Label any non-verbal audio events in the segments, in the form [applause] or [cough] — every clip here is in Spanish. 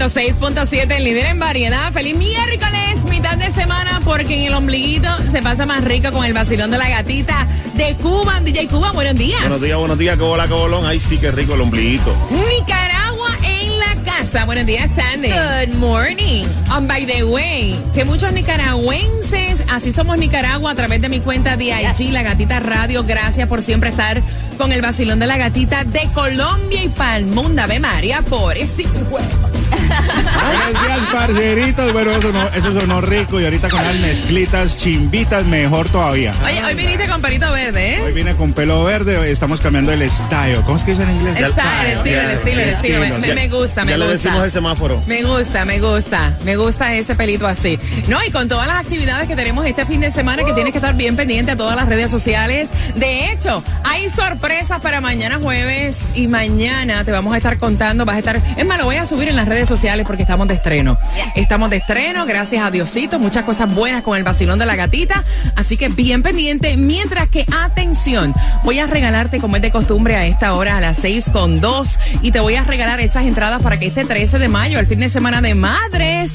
106.7, el líder en variedad. Feliz miércoles, mitad de semana, porque en el ombliguito se pasa más rico con el vacilón de la gatita de Cuba. DJ Cuba, buenos días. Buenos días, buenos días, que hola, que bolón. Ay, sí, que rico el ombliguito. Nicaragua en la casa. Buenos días, Sandy. Good morning. And by the way, que muchos nicaragüenses, así somos Nicaragua a través de mi cuenta de IG, La Gatita Radio. Gracias por siempre estar con el vacilón de la gatita de Colombia y Palmunda. Ave María, por ese Buenos días, parceritos. Bueno, eso, no, eso sonó rico y ahorita con las mezclitas chimbitas mejor todavía. Oye, hoy viniste con pelito verde, ¿eh? Hoy vine con pelo verde, hoy estamos cambiando el style. ¿Cómo es que dice en inglés? Está, el estilo, el estilo, el estilo. Me, me- me gusta, me ya le gusta. decimos el semáforo. Me gusta, me gusta, me gusta ese pelito así. No, y con todas las actividades que tenemos este fin de semana que tienes que estar bien pendiente a todas las redes sociales. De hecho, hay sorpresas para mañana jueves y mañana te vamos a estar contando, vas a estar, es más, lo voy a subir en las redes sociales porque estamos de estreno. Estamos de estreno, gracias a Diosito, muchas cosas buenas con el vacilón de la gatita, así que bien pendiente, mientras que atención, voy a regalarte como es de costumbre a esta hora a las 6 con 2 y te voy a regalar esas entradas para que este 13 de mayo, el fin de semana de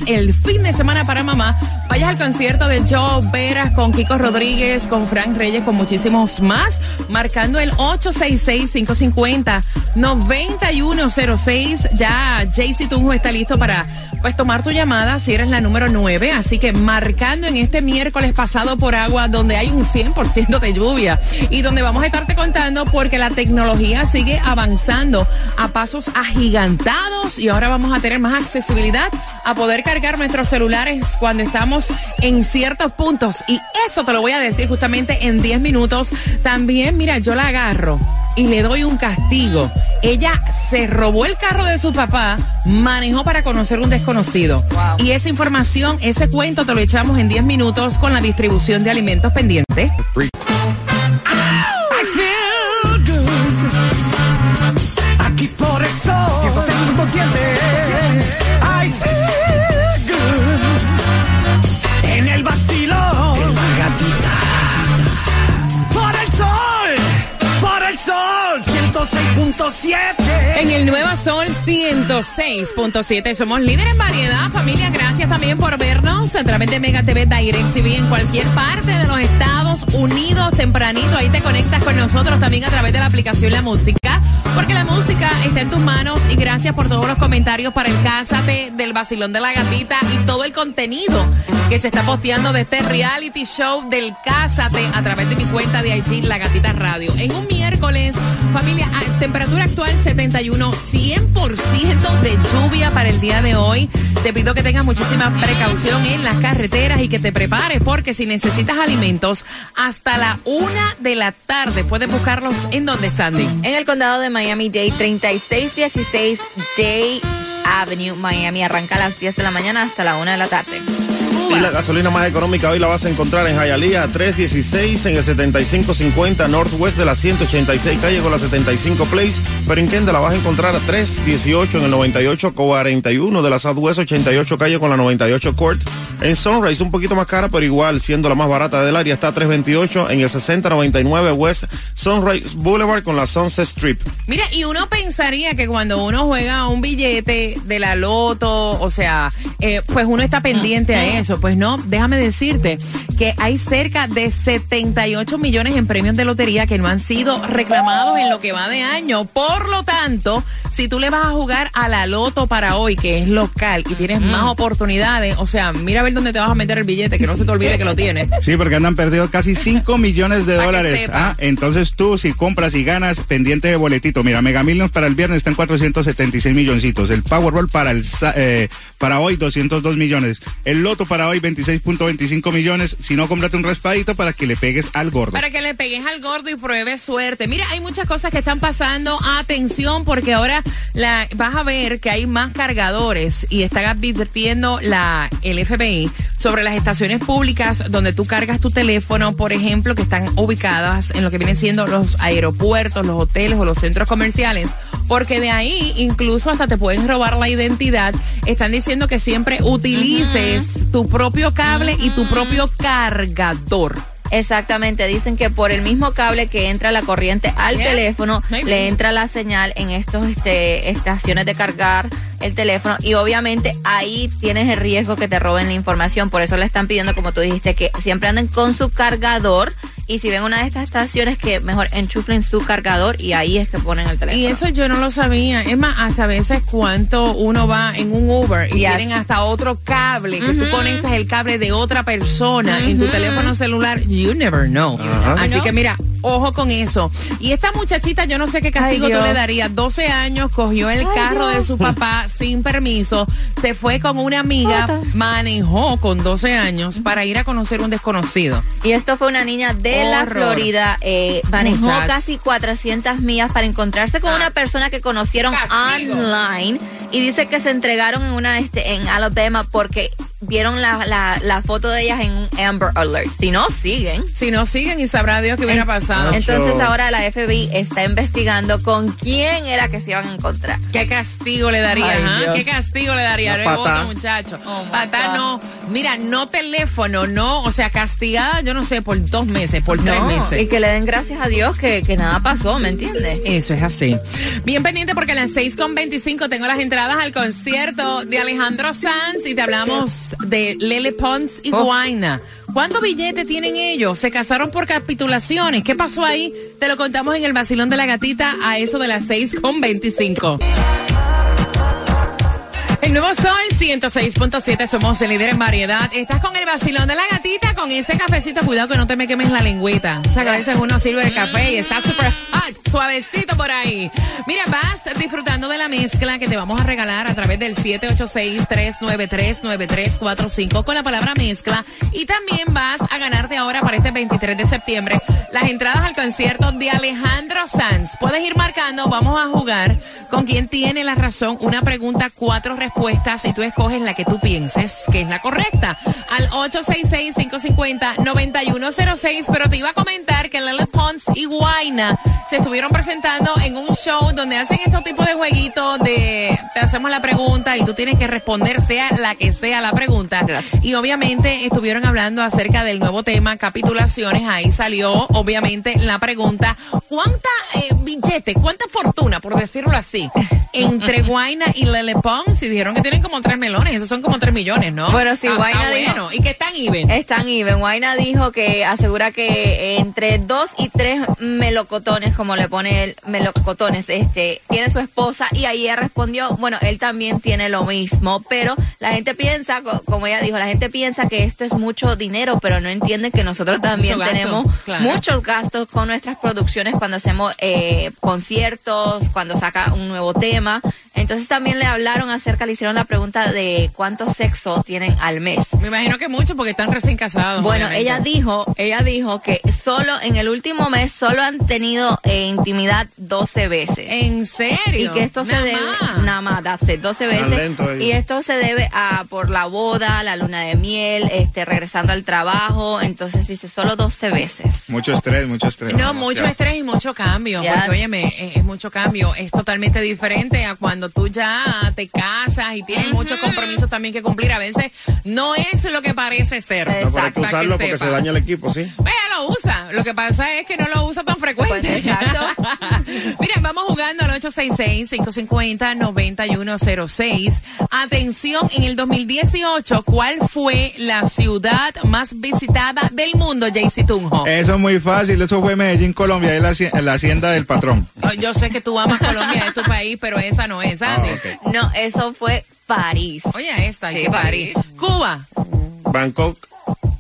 el fin de semana para mamá, vayas al concierto de Joe Veras con Kiko Rodríguez, con Frank Reyes, con muchísimos más, marcando el 866-550-9106. Ya Jaycee Tunjo está listo para pues tomar tu llamada si eres la número 9, así que marcando en este miércoles pasado por agua donde hay un 100% de lluvia y donde vamos a estarte contando porque la tecnología sigue avanzando a pasos agigantados y ahora vamos a tener más accesibilidad a poder cargar nuestros celulares cuando estamos en ciertos puntos y eso te lo voy a decir justamente en 10 minutos. También, mira, yo la agarro y le doy un castigo. Ella se robó el carro de su papá, manejó para conocer un desconocido. Y esa información, ese cuento te lo echamos en 10 minutos con la distribución de alimentos pendientes. En el Nueva Sol 106.7 somos líderes en variedad. Familia, gracias también por vernos a través de Mega TV Direct TV en cualquier parte de los Estados Unidos. Tempranito, ahí te conectas con nosotros también a través de la aplicación La Música. Porque la música está en tus manos y gracias por todos los comentarios para el Cásate del Vacilón de la Gatita y todo el contenido que se está posteando de este reality show del Cásate a través de mi cuenta de IG La Gatita Radio. En un miércoles, familia, temperatura actual 71, 100% de lluvia para el día de hoy. Te pido que tengas muchísima precaución en las carreteras y que te prepares porque si necesitas alimentos hasta la una de la tarde puedes buscarlos en donde Sandy. En el condado de Miami-Dade, 3616 Day Avenue, Miami. Arranca a las 10 de la mañana hasta la 1 de la tarde. Y la gasolina más económica hoy la vas a encontrar en Hialeah 316 en el 7550 Northwest de la 186 calle con la 75 Place. Pero en Kendall la vas a encontrar a 318 en el 9841 de la Southwest 88 calle con la 98 Court. En Sunrise un poquito más cara, pero igual siendo la más barata del área está a 328 en el 6099 West Sunrise Boulevard con la Sunset Strip. Mira, y uno pensaría que cuando uno juega un billete de la loto, o sea, eh, pues uno está pendiente a eso. Pues no, déjame decirte que hay cerca de 78 millones en premios de lotería que no han sido reclamados en lo que va de año. Por lo tanto, si tú le vas a jugar a la loto para hoy, que es local, y tienes más oportunidades, o sea, mira a ver dónde te vas a meter el billete, que no se te olvide que lo tienes. Sí, porque andan perdido casi 5 millones de dólares. Ah, entonces tú, si compras y ganas, pendiente de boletito. Mira, Mega Millions para el viernes está en 476 milloncitos. El Powerball para el eh, para hoy, 202 millones. El Loto loto para hoy, 26.25 millones. Si no, cómprate un raspadito para que le pegues al gordo. Para que le pegues al gordo y pruebes suerte. Mira, hay muchas cosas que están pasando. Atención, porque ahora la, vas a ver que hay más cargadores y están advirtiendo la, el FBI sobre las estaciones públicas donde tú cargas tu teléfono, por ejemplo, que están ubicadas en lo que vienen siendo los aeropuertos, los hoteles o los centros comerciales porque de ahí incluso hasta te pueden robar la identidad. Están diciendo que siempre utilices tu propio cable y tu propio cargador. Exactamente, dicen que por el mismo cable que entra la corriente al Yeah. teléfono, Maybe. le entra la señal en estos este, estaciones de cargar el teléfono y obviamente ahí tienes el riesgo que te roben la información, por eso le están pidiendo, como tú dijiste, que siempre anden con su cargador y si ven una de estas estaciones que mejor enchuflen su cargador y ahí es que ponen el teléfono. Y eso yo no lo sabía. Es más, hasta a veces cuánto uno va en un Uber y Yes. tienen hasta otro cable, que tú conectas el cable de otra persona en tu teléfono celular. You never know. Así que mira, ojo con eso. Y esta muchachita, yo no sé qué castigo Ay, tú le darías. 12 años, cogió el Ay, carro de su papá sin permiso, se fue con una amiga, manejó con 12 años para ir a conocer un desconocido. Y esto fue una niña de la. Florida. eh, manejó casi 400 millas para encontrarse con Ah. una persona que conocieron Castigo. online. Y dice que se entregaron en una este, en Alabama porque vieron la, la, la foto de ellas en un Amber Alert. Si no, siguen. Si no siguen y sabrá Dios qué hubiera En- pasado. Entonces ahora la FBI está investigando con quién era que se iban a encontrar. ¿Qué castigo le daría? Ay, ah? Dios. ¿Qué castigo le daría? Patá. muchacho. Oh, patá no. Mira, no teléfono, no. O sea, castigada, yo no sé, por dos meses, por tres meses. y que le den gracias a Dios que, que nada pasó, ¿me entiendes? Eso es así. Bien pendiente porque a las 6.25 tengo las entradas al concierto de Alejandro Sanz y te hablamos de Lele Pons y Oh. Guaina. ¿Cuántos billetes tienen ellos? ¿Se casaron por capitulaciones? ¿Qué pasó ahí? Te lo contamos en el vacilón de la gatita a eso de las 6.25. El nuevo Sol 106.7, somos el líder en variedad. Estás con el vacilón de la gatita, con ese cafecito. Cuidado que no te me quemes la lengüita. O sea, que a veces uno sirve el café y está súper hot, suavecito por ahí. Mira, vas disfrutando de la mezcla que te vamos a regalar a través del 786-393-9345 con la palabra mezcla. Y también vas a ganarte ahora para este 23 de septiembre las entradas al concierto de Alejandro Sanz. Puedes ir marcando, vamos a jugar con quien tiene la razón. Una pregunta, cuatro respuestas y tú escoges la que tú pienses que es la correcta. Al 866-550-9106. Pero te iba a comentar que Lele Pons y Guaina se estuvieron presentando en un show donde hacen estos tipos de jueguitos de te hacemos la pregunta y tú tienes que responder sea la que sea la pregunta. Y obviamente estuvieron hablando acerca del nuevo tema capitulaciones. Ahí salió obviamente la pregunta, ¿cuánta eh, billete, cuánta fortuna, por decirlo así, [laughs] entre Guaina y Lele Pons? Y dijeron que tienen como tres melones, esos son como tres millones, ¿no? Bueno, sí, Ah, Guaina está dijo- bueno. Y que están even. Están even. Guaina dijo que asegura que entre dos y tres melocotones, como le pone él, melocotones, este, tiene su esposa y ahí ella respondió, bueno, él también tiene lo mismo, pero la gente piensa, co- como ella dijo, la gente piensa que esto es mucho dinero, pero no entienden que nosotros también Mucho gasto, tenemos claro. muchos gastos con nuestras producciones cuando hacemos eh, conciertos, cuando saca un nuevo tema. Entonces también le hablaron acerca, le hicieron la pregunta de cuánto sexo tienen al mes. Me imagino que mucho porque están recién casados. Bueno, obviamente. ella dijo, ella dijo que solo en el último mes solo han tenido eh, intimidad 12 veces. ¿En serio? Y que esto se Nada debe, más. nada más, that's it, 12 veces. Y esto se debe a por la boda, la luna de miel, este, regresando al trabajo. Entonces dice solo 12 veces. Mucho estrés, mucho estrés. No, demasiado. mucho estrés y mucho cambio. Ya. Porque, óyeme, es, es mucho cambio. Es totalmente diferente a cuando tú ya te casas y tienes muchos compromisos también que cumplir. A veces no es lo que parece ser. No, pero hay que Para usarlo porque sepa. se daña el equipo, ¿sí? Vaya, lo usa. Lo que pasa es que no lo usa tan frecuente. Pues, exacto. [laughs] Mira, vamos jugando 866-550-9106. Atención, en el 2018, ¿cuál fue la ciudad más visitada del mundo, Jaycee Tunjo? Eso es muy fácil, eso fue Medellín, Colombia, es la, la hacienda del patrón. Oh, Yo sé que tú amas Colombia, es tu país, pero esa no es, Ah, Andy. No, eso fue París. Oye, esta, Sí, qué París. París. Cuba. Bangkok,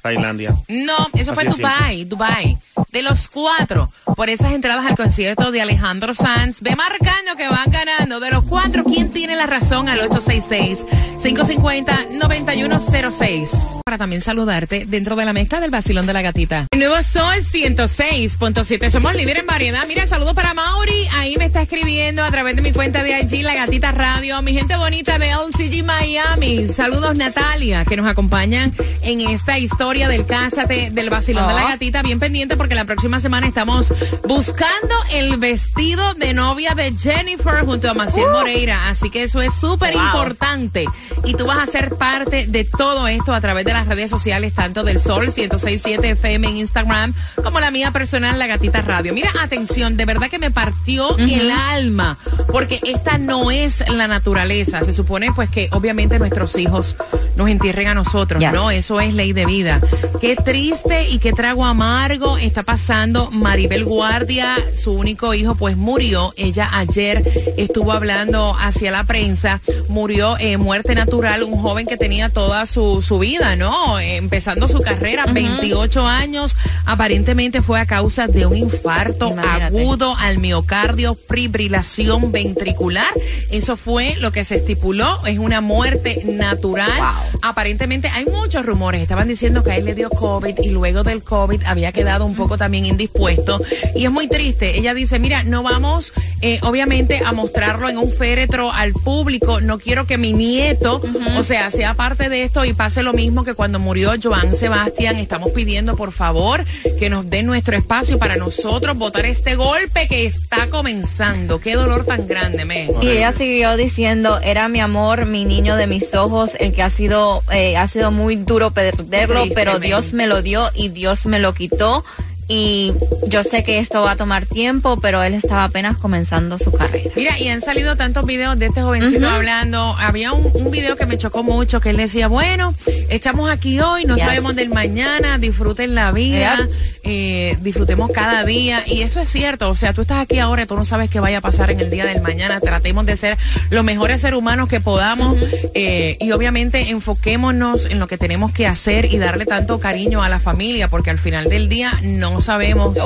Tailandia. No, eso fue Así Dubai, Dubai. De los cuatro, por esas entradas al concierto de Alejandro Sanz, ve marcando que van ganando. De los cuatro, ¿quién tiene la razón al 866-550-9106. Para también saludarte dentro de la mezcla del vacilón de la gatita. El nuevo Sol 106.7. Somos líderes en variedad. Mira, saludos para Mauri. Ahí me está escribiendo a través de mi cuenta de allí, La Gatita Radio. Mi gente bonita de LCG Miami. Saludos, Natalia, que nos acompañan en esta historia del Cásate, del vacilón de la gatita. Bien pendiente porque la próxima semana estamos buscando el vestido de novia de Jennifer junto a Maciel Moreira. Así que eso es súper importante. Y tú vas a ser parte de todo esto a través de las redes sociales, tanto del Sol 1067 FM en Instagram, como la mía personal, La Gatita Radio. Mira, atención, de verdad que me partió el alma, porque esta no es la naturaleza. Se supone pues que obviamente nuestros hijos nos entierren a nosotros, Yes. ¿no? Eso es ley de vida. Qué triste y qué trago amargo está pasando Maribel Guardia, su único hijo pues murió. Ella ayer estuvo hablando hacia la prensa, murió eh, muerte natural, un joven que tenía toda su, su vida, ¿no? Empezando su carrera, 28 años, aparentemente fue a causa de un infarto Imagínate. agudo al miocardio, fibrilación ventricular. Eso fue lo que se estipuló, es una muerte natural. Wow. Aparentemente hay muchos rumores, estaban diciendo que a él le dio COVID y luego del COVID había quedado un poco también indispuesto. Y es muy triste, ella dice, mira, no vamos eh, obviamente a mostrarlo en un féretro al público, no quiero que mi nieto, o sea, sea parte de esto y pase lo mismo que cuando murió Joan Sebastián, estamos pidiendo por favor que nos den nuestro espacio para nosotros votar este golpe que está comenzando. Qué dolor tan grande, men. Y ella siguió diciendo, era mi amor, mi niño de mis ojos, el que ha sido, eh, ha sido muy duro perderlo, Triste, pero. Dios me lo dio y Dios me lo quitó. Y yo sé que esto va a tomar tiempo, pero él estaba apenas comenzando su carrera. Mira, y han salido tantos videos de este jovencito hablando. Había un, un video que me chocó mucho que él decía, bueno, estamos aquí hoy, no Yes. sabemos del mañana, disfruten la vida, Yep. eh, disfrutemos cada día. Y eso es cierto, o sea, tú estás aquí ahora y tú no sabes qué vaya a pasar en el día del mañana. Tratemos de ser los mejores seres humanos que podamos eh, y obviamente enfoquémonos en lo que tenemos que hacer y darle tanto cariño a la familia, porque al final del día no sabemos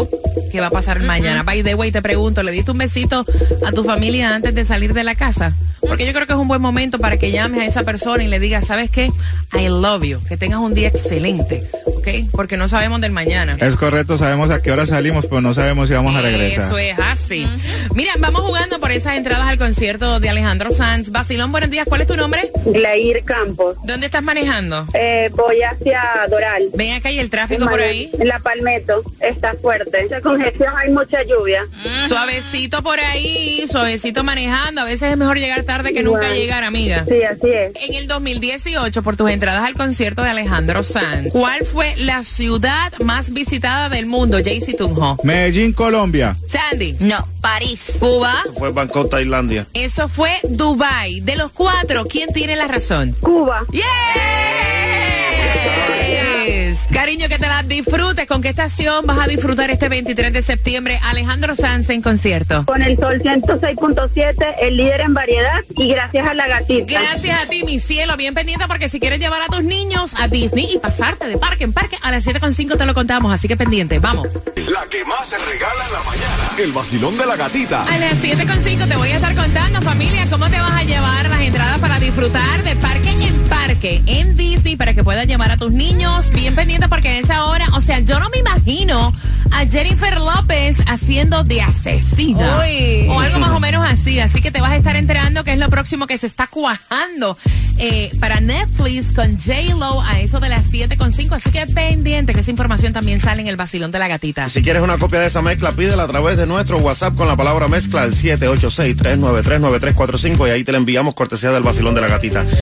qué va a pasar mañana. By the way, te pregunto, ¿le diste un besito a tu familia antes de salir de la casa? Porque yo creo que es un buen momento para que llames a esa persona y le digas, ¿sabes qué? I love you. Que tengas un día excelente, ¿ok? Porque no sabemos del mañana. Es correcto, sabemos a qué hora salimos, pero no sabemos si vamos a regresar. Eso es así. Mira, vamos jugando por esas entradas al concierto de Alejandro Sanz. Basilón, buenos días. ¿Cuál es tu nombre? Glair Campos. ¿Dónde estás manejando? Eh, voy hacia Doral. Ven acá y el tráfico por ahí. En la Palmetto está fuerte. La congestión hay mucha lluvia. Suavecito por ahí, suavecito manejando. A veces es mejor llegar tarde que nunca llegar, amiga. Sí, así es. En el 2018, por tus entradas al concierto de Alejandro Sanz, ¿cuál fue la ciudad más visitada del mundo, Jaycee Tunjo? Medellín, Colombia. Sandy, No, París. Cuba, Fue Bangkok, Tailandia. eso fue Dubai. De los cuatro, ¿quién tiene la razón? Cuba. Cariño, que te la disfrutes. ¿Con qué estación vas a disfrutar este 23 de septiembre Alejandro Sanz en concierto? Con el sol 106.7, el líder en variedad. Y gracias a la gatita. Gracias a ti, mi cielo. Bien pendiente porque si quieres llevar a tus niños a Disney y pasarte de parque en parque, a las 7.5 te lo contamos. Así que pendiente, vamos. La que más se regala en la mañana. El vacilón de la gatita. A las 7.5 te voy a estar contando, familia, cómo te vas a llevar las entradas para disfrutar de parque en parque en Disney para que puedas llevar a tus niños. Bien pendiente porque a esa hora, o sea, yo no me imagino a Jennifer López haciendo de asesina. Uy. O algo más o menos así. Así que te vas a estar enterando que es lo próximo que se está cuajando eh, para Netflix con J-Lo a eso de las 7.5. Así que pendiente que esa información también sale en el vacilón de la gatita. Si quieres una copia de esa mezcla, pídela a través de nuestro WhatsApp con la palabra mezcla al 786-393-9345 y ahí te la enviamos cortesía del vacilón de la gatita.